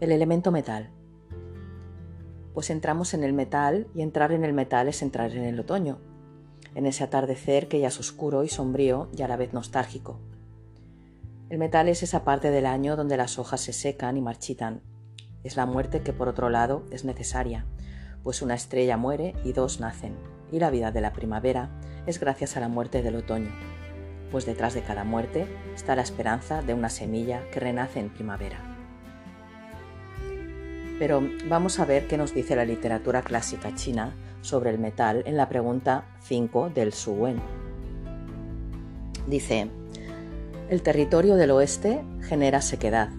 El elemento metal. Pues entramos en el metal y entrar en el metal es entrar en el otoño, en ese atardecer que ya es oscuro y sombrío y a la vez nostálgico. El metal es esa parte del año donde las hojas se secan y marchitan. Es la muerte que por otro lado es necesaria, pues una estrella muere y dos nacen, y la vida de la primavera es gracias a la muerte del otoño, pues detrás de cada muerte está la esperanza de una semilla que renace en primavera. Pero vamos a ver qué nos dice la literatura clásica china sobre el metal en la pregunta 5 del Su Wen. Dice, el territorio del oeste genera sequedad.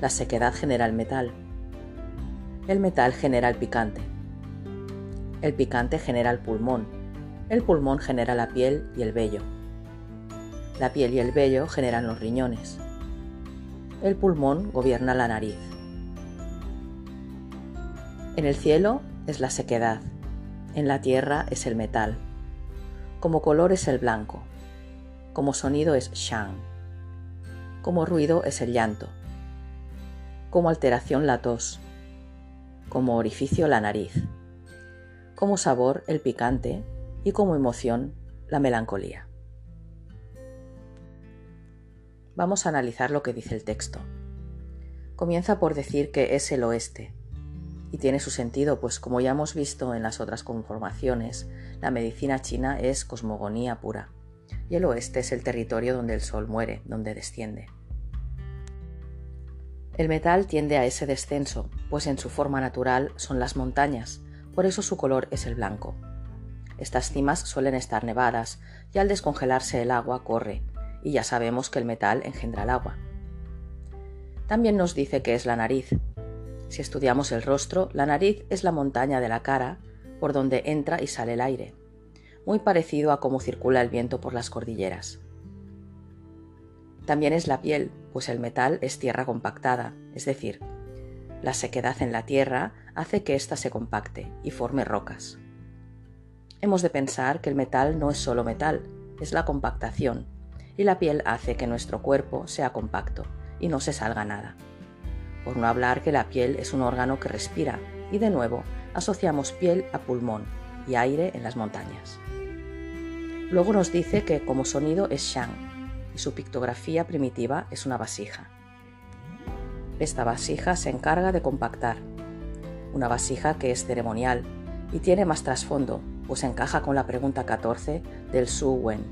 La sequedad genera el metal. El metal genera el picante. El picante genera el pulmón. El pulmón genera la piel y el vello. La piel y el vello generan los riñones. El pulmón gobierna la nariz. En el cielo es la sequedad, en la tierra es el metal, como color es el blanco, como sonido es shang, como ruido es el llanto, como alteración la tos, como orificio la nariz, como sabor el picante y como emoción la melancolía. Vamos a analizar lo que dice el texto. Comienza por decir que es el oeste, y tiene su sentido, pues como ya hemos visto en las otras conformaciones, la medicina china es cosmogonía pura, y el oeste es el territorio donde el sol muere, donde desciende. El metal tiende a ese descenso, pues en su forma natural son las montañas, por eso su color es el blanco. Estas cimas suelen estar nevadas y al descongelarse el agua corre, y ya sabemos que el metal engendra el agua. También nos dice que es la nariz, si estudiamos el rostro, la nariz es la montaña de la cara por donde entra y sale el aire, muy parecido a cómo circula el viento por las cordilleras. También es la piel, pues el metal es tierra compactada, es decir, la sequedad en la tierra hace que ésta se compacte y forme rocas. Hemos de pensar que el metal no es solo metal, es la compactación, y la piel hace que nuestro cuerpo sea compacto y no se salga nada por no hablar que la piel es un órgano que respira, y de nuevo asociamos piel a pulmón y aire en las montañas. Luego nos dice que como sonido es shang, y su pictografía primitiva es una vasija. Esta vasija se encarga de compactar, una vasija que es ceremonial y tiene más trasfondo, pues encaja con la pregunta 14 del Su Wen.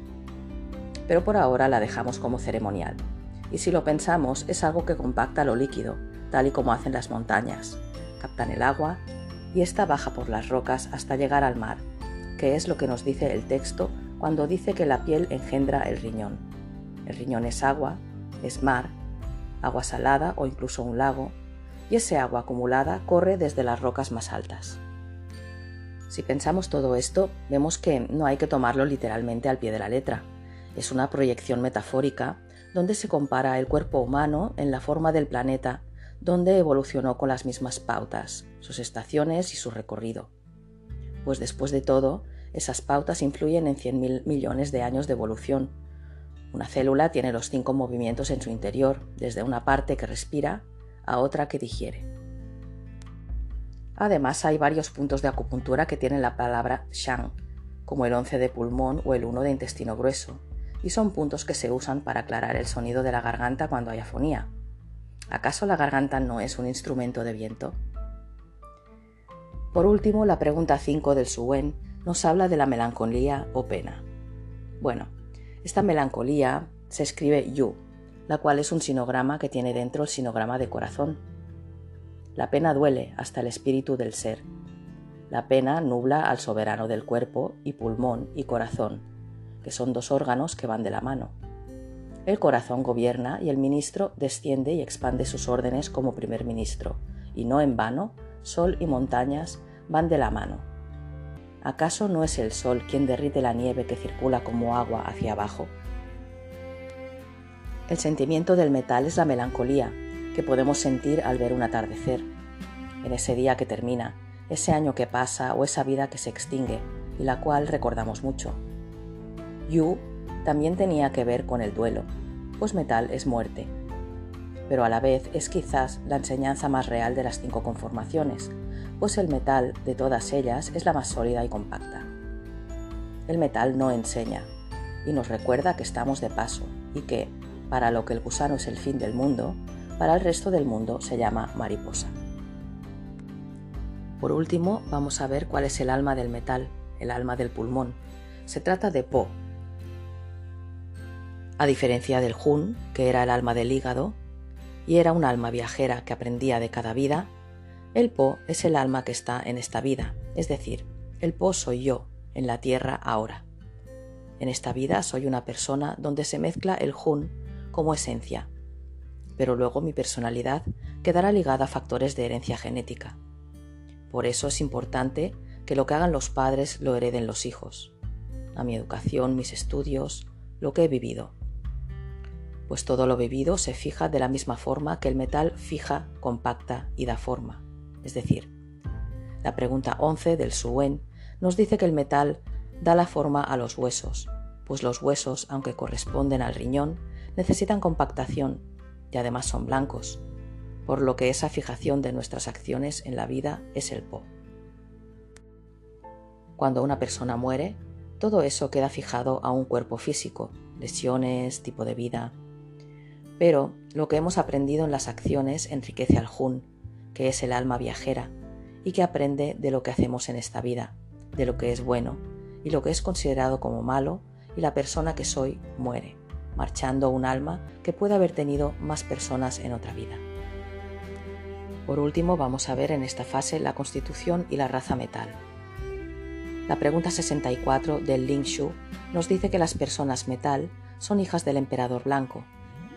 Pero por ahora la dejamos como ceremonial, y si lo pensamos es algo que compacta lo líquido, tal y como hacen las montañas. Captan el agua y ésta baja por las rocas hasta llegar al mar, que es lo que nos dice el texto cuando dice que la piel engendra el riñón. El riñón es agua, es mar, agua salada o incluso un lago, y ese agua acumulada corre desde las rocas más altas. Si pensamos todo esto, vemos que no hay que tomarlo literalmente al pie de la letra. Es una proyección metafórica donde se compara el cuerpo humano en la forma del planeta donde evolucionó con las mismas pautas, sus estaciones y su recorrido. Pues después de todo, esas pautas influyen en 100.000 millones de años de evolución. Una célula tiene los cinco movimientos en su interior, desde una parte que respira a otra que digiere. Además, hay varios puntos de acupuntura que tienen la palabra shang, como el 11 de pulmón o el 1 de intestino grueso, y son puntos que se usan para aclarar el sonido de la garganta cuando hay afonía. ¿Acaso la garganta no es un instrumento de viento? Por último, la pregunta 5 del Suen nos habla de la melancolía o pena. Bueno, esta melancolía se escribe Yu, la cual es un sinograma que tiene dentro el sinograma de corazón. La pena duele hasta el espíritu del ser. La pena nubla al soberano del cuerpo y pulmón y corazón, que son dos órganos que van de la mano. El corazón gobierna y el ministro desciende y expande sus órdenes como primer ministro, y no en vano, sol y montañas van de la mano. ¿Acaso no es el sol quien derrite la nieve que circula como agua hacia abajo? El sentimiento del metal es la melancolía que podemos sentir al ver un atardecer, en ese día que termina, ese año que pasa o esa vida que se extingue y la cual recordamos mucho. Yu también tenía que ver con el duelo, pues metal es muerte. pero a la vez es quizás la enseñanza más real de las cinco conformaciones, pues el metal de todas ellas es la más sólida y compacta. El metal no enseña y nos recuerda que estamos de paso y que, para lo que el gusano es el fin del mundo, para el resto del mundo se llama mariposa. Por último, vamos a ver cuál es el alma del metal, el alma del pulmón. Se trata de Po. A diferencia del Jun, que era el alma del hígado, y era un alma viajera que aprendía de cada vida, el Po es el alma que está en esta vida, es decir, el Po soy yo, en la tierra ahora. En esta vida soy una persona donde se mezcla el Jun como esencia, pero luego mi personalidad quedará ligada a factores de herencia genética. Por eso es importante que lo que hagan los padres lo hereden los hijos, a mi educación, mis estudios, lo que he vivido. Pues todo lo vivido se fija de la misma forma que el metal fija, compacta y da forma. Es decir, la pregunta 11 del Suen nos dice que el metal da la forma a los huesos, pues los huesos, aunque corresponden al riñón, necesitan compactación y además son blancos, por lo que esa fijación de nuestras acciones en la vida es el Po. Cuando una persona muere, todo eso queda fijado a un cuerpo físico, lesiones, tipo de vida. Pero lo que hemos aprendido en las acciones enriquece al Jun, que es el alma viajera, y que aprende de lo que hacemos en esta vida, de lo que es bueno, y lo que es considerado como malo, y la persona que soy muere, marchando un alma que puede haber tenido más personas en otra vida. Por último, vamos a ver en esta fase la constitución y la raza metal. La pregunta 64 del Ling Shu nos dice que las personas metal son hijas del emperador blanco.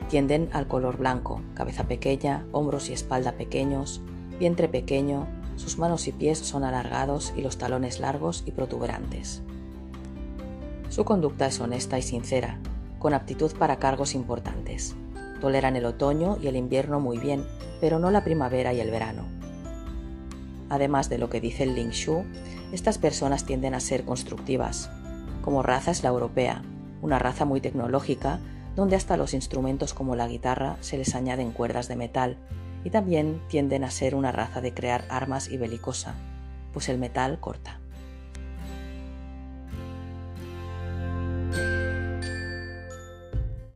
Tienden al color blanco, cabeza pequeña, hombros y espalda pequeños, vientre pequeño, sus manos y pies son alargados y los talones largos y protuberantes. Su conducta es honesta y sincera, con aptitud para cargos importantes. Toleran el otoño y el invierno muy bien, pero no la primavera y el verano. Además de lo que dice el Ling Shu, estas personas tienden a ser constructivas. Como raza es la europea, una raza muy tecnológica, donde hasta los instrumentos como la guitarra se les añaden cuerdas de metal, y también tienden a ser una raza de crear armas y belicosa, pues el metal corta.